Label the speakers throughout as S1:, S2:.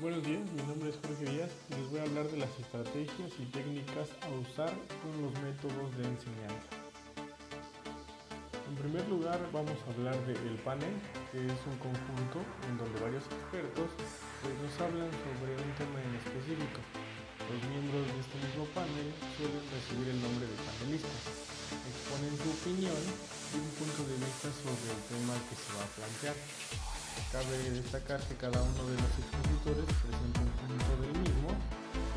S1: Buenos días, mi nombre es Jorge Díaz y les voy a hablar de las estrategias y técnicas a usar con los métodos de enseñanza. En primer lugar vamos a hablar del panel, que es un conjunto en donde varios expertos pues, nos hablan sobre un tema en específico. Los miembros de este mismo panel suelen recibir el nombre de panelistas, exponen su opinión y un punto de vista sobre el tema que se va a plantear. Cabe destacar que cada uno de los expositores presenta un punto del mismo,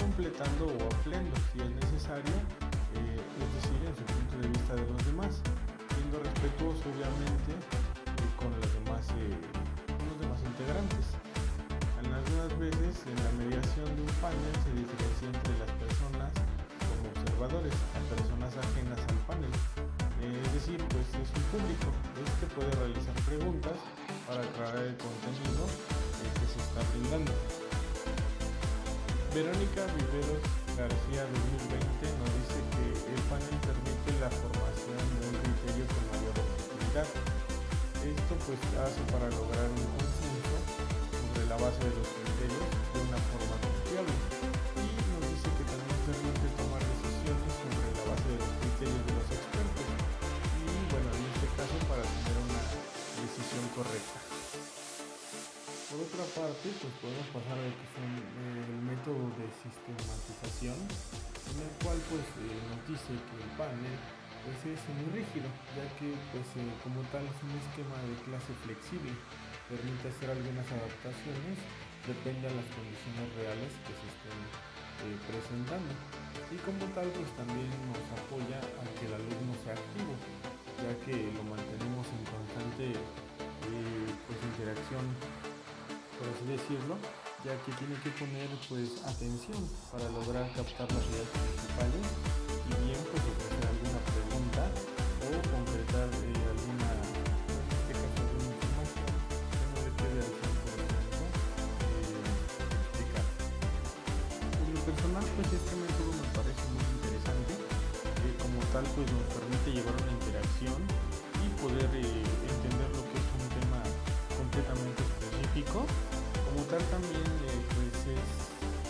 S1: completando o ampliando si es necesario, eh, es decir, en su punto de vista de los demás, siendo respetuoso obviamente eh, con, los demás, eh, con los demás integrantes. Algunas veces en la mediación de un panel se diferencia entre las personas como observadores a personas ajenas al panel. es decir, pues es un público, este puede realizar preguntas para aclarar el contenido que se está brindando. Verónica Viveros García 2020 nos dice que el panel permite la formación de un criterio con mayor objetividad. Esto pues hace para lograr un consenso sobre la base de pues podemos pasar a eh, método de sistematización, en el cual pues eh, nos dice que el panel pues es muy rígido, ya que pues eh, como tal es un esquema de clase flexible, permite hacer algunas adaptaciones, depende de las condiciones reales que se estén presentando. Y como tal pues también nos apoya a que el alumno sea activo, ya que lo mantenemos en constante pues, interacción por así decirlo, ya que tiene que poner pues atención para lograr captar las ideas principales y bien pues ofrecer alguna pregunta o concretar eh, alguna, este información que no le quede al 100% eh. En lo personal pues este método me parece muy interesante, eh, como tal pues nos permite llevar una interacción y poder entender lo que es un tema completamente específico también eh, pues es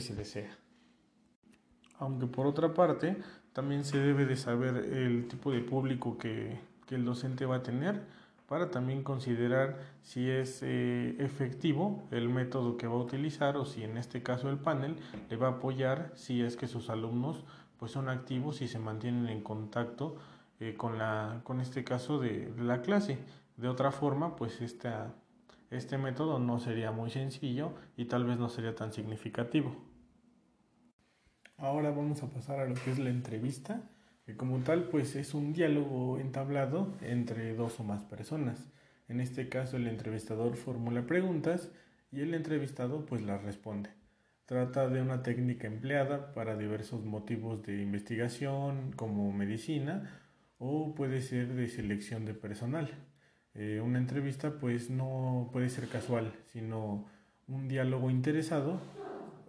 S1: se desea. Aunque por otra parte, también se debe de saber el tipo de público que, el docente va a tener para también considerar si es eh, efectivo el método que va a utilizar o si en este caso el panel le va a apoyar si es que sus alumnos pues son activos y se mantienen en contacto eh, con, la, con este caso de, de la clase. De otra forma, pues esta, este método no sería muy sencillo y tal vez no sería tan significativo. Ahora vamos a pasar a lo que es la entrevista, que como tal pues es un diálogo entablado entre dos o más personas. En este caso el entrevistador formula preguntas y el entrevistado pues las responde. Trata de una técnica empleada para diversos motivos de investigación como medicina o puede ser de selección de personal. Eh, una entrevista pues no puede ser casual, sino un diálogo interesado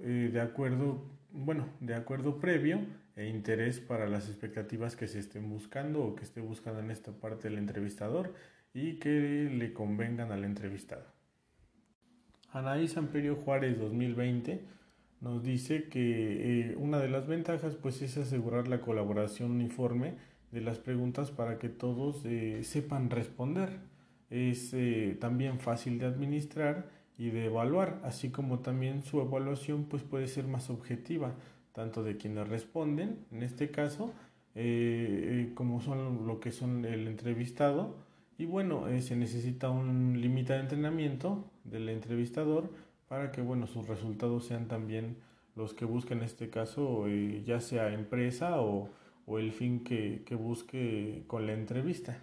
S1: eh, de acuerdo, bueno, de acuerdo previo e interés para las expectativas que se estén buscando o que esté buscando en esta parte del entrevistador y que le convengan al entrevistado. Anaís Amperio Juárez 2020 nos dice que eh, una de las ventajas pues es asegurar la colaboración uniforme de las preguntas para que todos sepan responder es eh, también fácil de administrar y de evaluar, así como también su evaluación pues puede ser más objetiva, tanto de quienes responden, en este caso, eh, eh, como son lo que son el entrevistado, y bueno, se necesita un límite de entrenamiento del entrevistador para que bueno, sus resultados sean también los que busque en este caso, ya sea empresa o, o el fin que, que busque con la entrevista.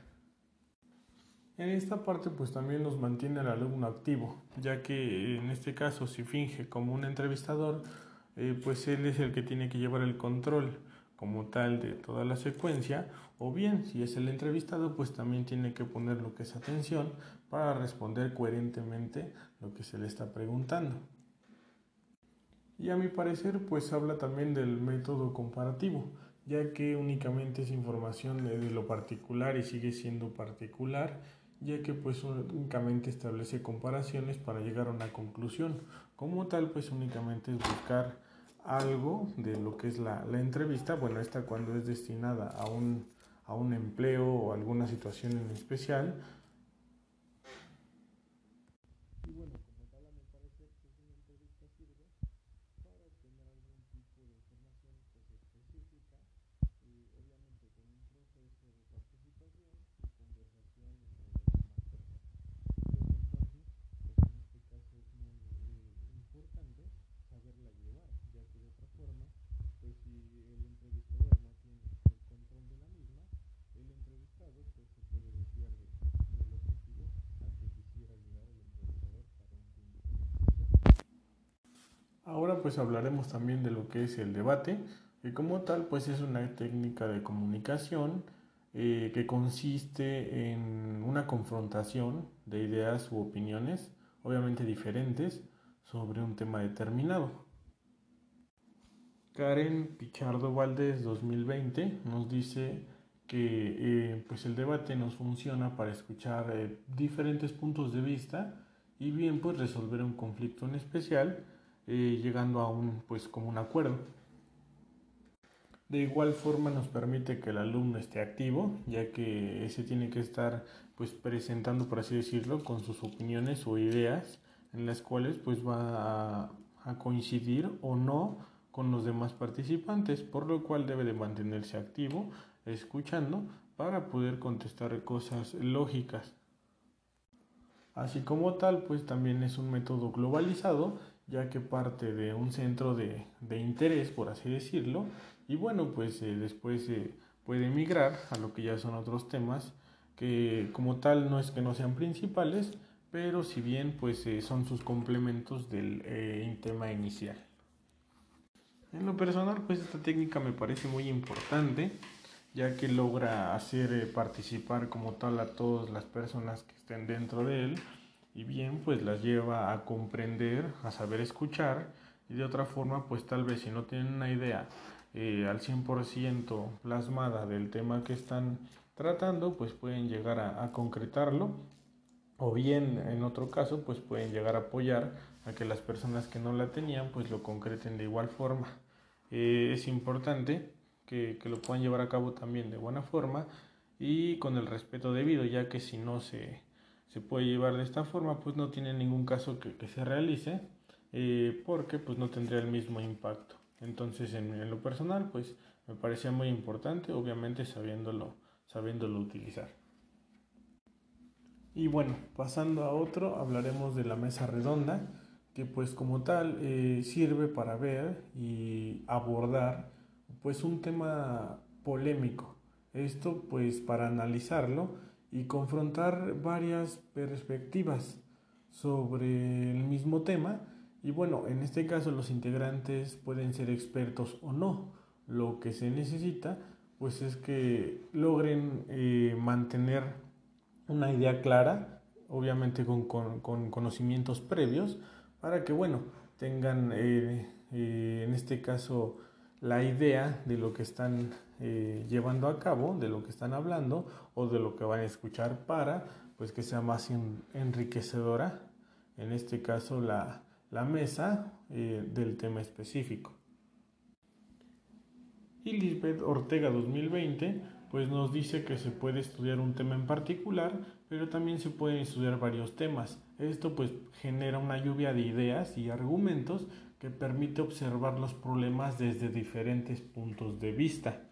S1: En esta parte pues también nos mantiene al alumno activo, ya que en este caso si finge como un entrevistador, eh, pues él es el que tiene que llevar el control como tal de toda la secuencia, o bien si es el entrevistado, pues también tiene que poner lo que es atención para responder coherentemente lo que se le está preguntando. Y a mi parecer, pues habla también del método comparativo, ya que únicamente es información de, lo particular y sigue siendo particular, ya que pues únicamente establece comparaciones para llegar a una conclusión. Como tal, pues únicamente es buscar algo de lo que es la, la entrevista, bueno, esta cuando es destinada a un, a un empleo o alguna situación en especial, Ahora pues hablaremos también de lo que es el debate, que como tal pues es una técnica de comunicación eh, que consiste en una confrontación de ideas u opiniones, obviamente diferentes, sobre un tema determinado. Karen Pichardo Valdés 2020 nos dice que eh, pues el debate nos funciona para escuchar eh, diferentes puntos de vista y bien pues resolver un conflicto en especial eh, llegando a un, pues, como un acuerdo. De igual forma nos permite que el alumno esté activo, ya que ese tiene que estar pues presentando, por así decirlo, con sus opiniones o ideas en las cuales pues va a, a coincidir o no con los demás participantes, por lo cual debe de mantenerse activo, escuchando, para poder contestar cosas lógicas. Así como tal, pues también es un método globalizado ya que parte de un centro de, interés, por así decirlo, y bueno, pues eh, después puede migrar a lo que ya son otros temas, que como tal no es que no sean principales, pero si bien pues eh, son sus complementos del eh, tema inicial. En lo personal, pues esta técnica me parece muy importante, ya que logra hacer participar como tal a todas las personas que estén dentro de él, y bien pues las lleva a comprender, a saber escuchar y de otra forma pues tal vez si no tienen una idea eh, al 100% plasmada del tema que están tratando pues pueden llegar a, concretarlo o bien en otro caso pues pueden llegar a apoyar a que las personas que no la tenían pues lo concreten de igual forma. Eh, es importante que, que lo puedan llevar a cabo también de buena forma y con el respeto debido ya que si no se se puede llevar de esta forma, pues no tiene ningún caso que, se realice, eh, porque pues no tendría el mismo impacto. Entonces en, lo personal, pues me parecía muy importante, obviamente sabiéndolo, sabiéndolo utilizar. Y bueno, pasando a otro, hablaremos de la mesa redonda, que pues como tal eh, sirve para ver y abordar pues un tema polémico. Esto pues para analizarlo y confrontar varias perspectivas sobre el mismo tema y bueno, en este caso los integrantes pueden ser expertos o no. Lo que se necesita pues es que logren eh, mantener una idea clara, obviamente con, conocimientos previos, para que bueno, tengan eh, eh, en este caso la idea de lo que están eh, llevando a cabo, de lo que están hablando o de lo que van a escuchar para pues que sea más enriquecedora, en este caso la, mesa eh, del tema específico. Y Lisbeth Ortega 2020 pues nos dice que se puede estudiar un tema en particular, pero también se pueden estudiar varios temas. Esto pues genera una lluvia de ideas y argumentos permite observar los problemas desde diferentes puntos de vista.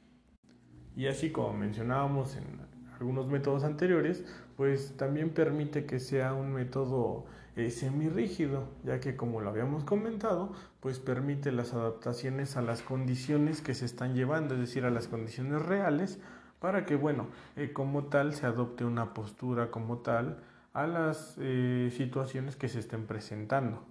S1: Y así como mencionábamos en algunos métodos anteriores, pues también permite que sea un método eh, semirrígido, ya que como lo habíamos comentado, pues permite las adaptaciones a las condiciones que se están llevando, es decir, a las condiciones reales, para que, bueno, eh, como tal se adopte una postura como tal a las eh, situaciones que se estén presentando.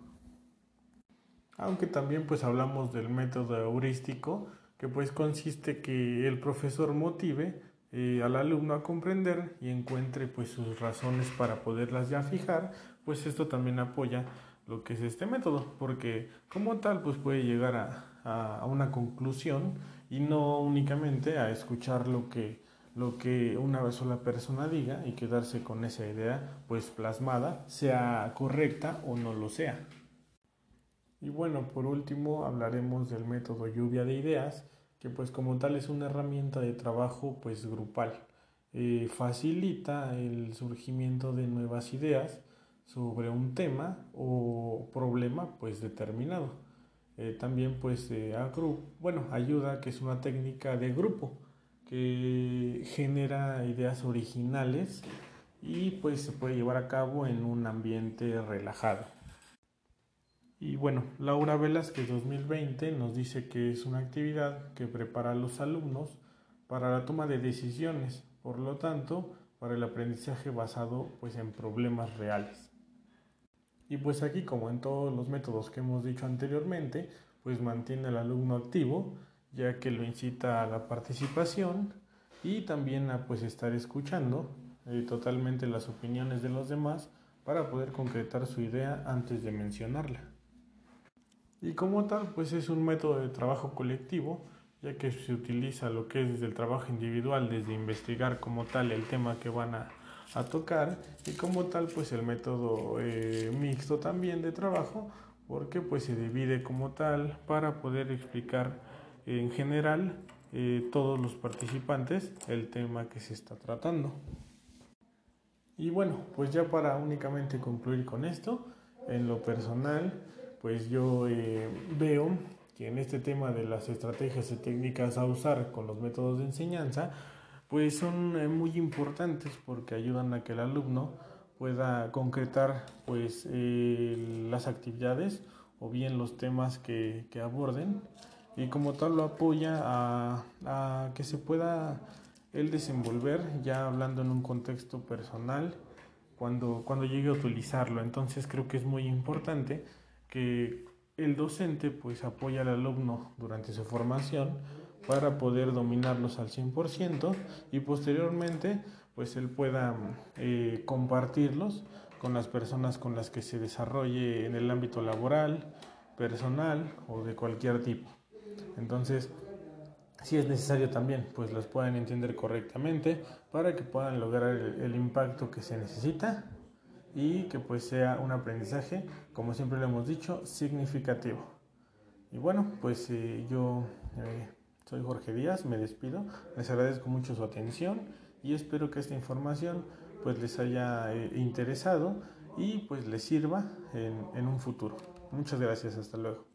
S1: Aunque también pues hablamos del método heurístico, que pues consiste que el profesor motive eh, al alumno a comprender y encuentre pues sus razones para poderlas ya fijar, pues esto también apoya lo que es este método, porque como tal pues puede llegar a, a una conclusión y no únicamente a escuchar lo que lo que una sola persona diga y quedarse con esa idea pues plasmada, sea correcta o no lo sea. Y bueno, por último hablaremos del método lluvia de ideas, que pues como tal es una herramienta de trabajo pues grupal. Eh, facilita el surgimiento de nuevas ideas sobre un tema o problema pues determinado. Eh, también pues eh, bueno, ayuda que es una técnica de grupo que genera ideas originales y pues se puede llevar a cabo en un ambiente relajado. Y bueno, Laura Velázquez 2020 nos dice que es una actividad que prepara a los alumnos para la toma de decisiones, por lo tanto, para el aprendizaje basado pues en problemas reales. Y pues aquí, como en todos los métodos que hemos dicho anteriormente, pues mantiene al alumno activo, ya que lo incita a la participación y también a pues estar escuchando eh, totalmente las opiniones de los demás para poder concretar su idea antes de mencionarla. Y como tal, pues es un método de trabajo colectivo, ya que se utiliza lo que es desde el trabajo individual, desde investigar como tal el tema que van a, tocar, y como tal, pues el método eh, mixto también de trabajo, porque pues se divide como tal para poder explicar en general eh, todos los participantes el tema que se está tratando. Y bueno, pues ya para únicamente concluir con esto, en lo personal, pues yo eh, veo que en este tema de las estrategias y técnicas a usar con los métodos de enseñanza, pues son eh, muy importantes porque ayudan a que el alumno pueda concretar pues eh, las actividades o bien los temas que, aborden y como tal lo apoya a, a que se pueda él desenvolver ya hablando en un contexto personal cuando, cuando llegue a utilizarlo. Entonces creo que es muy importante que el docente pues apoya al alumno durante su formación para poder dominarlos al 100% y posteriormente pues él pueda eh, compartirlos con las personas con las que se desarrolle en el ámbito laboral, personal o de cualquier tipo. Entonces, si es necesario también, pues los puedan entender correctamente para que puedan lograr el impacto que se necesita y que pues sea un aprendizaje, como siempre lo hemos dicho, significativo. Y bueno, pues eh, yo eh, soy Jorge Díaz, me despido, les agradezco mucho su atención y espero que esta información pues les haya eh, interesado y pues les sirva en un futuro. Muchas gracias, hasta luego.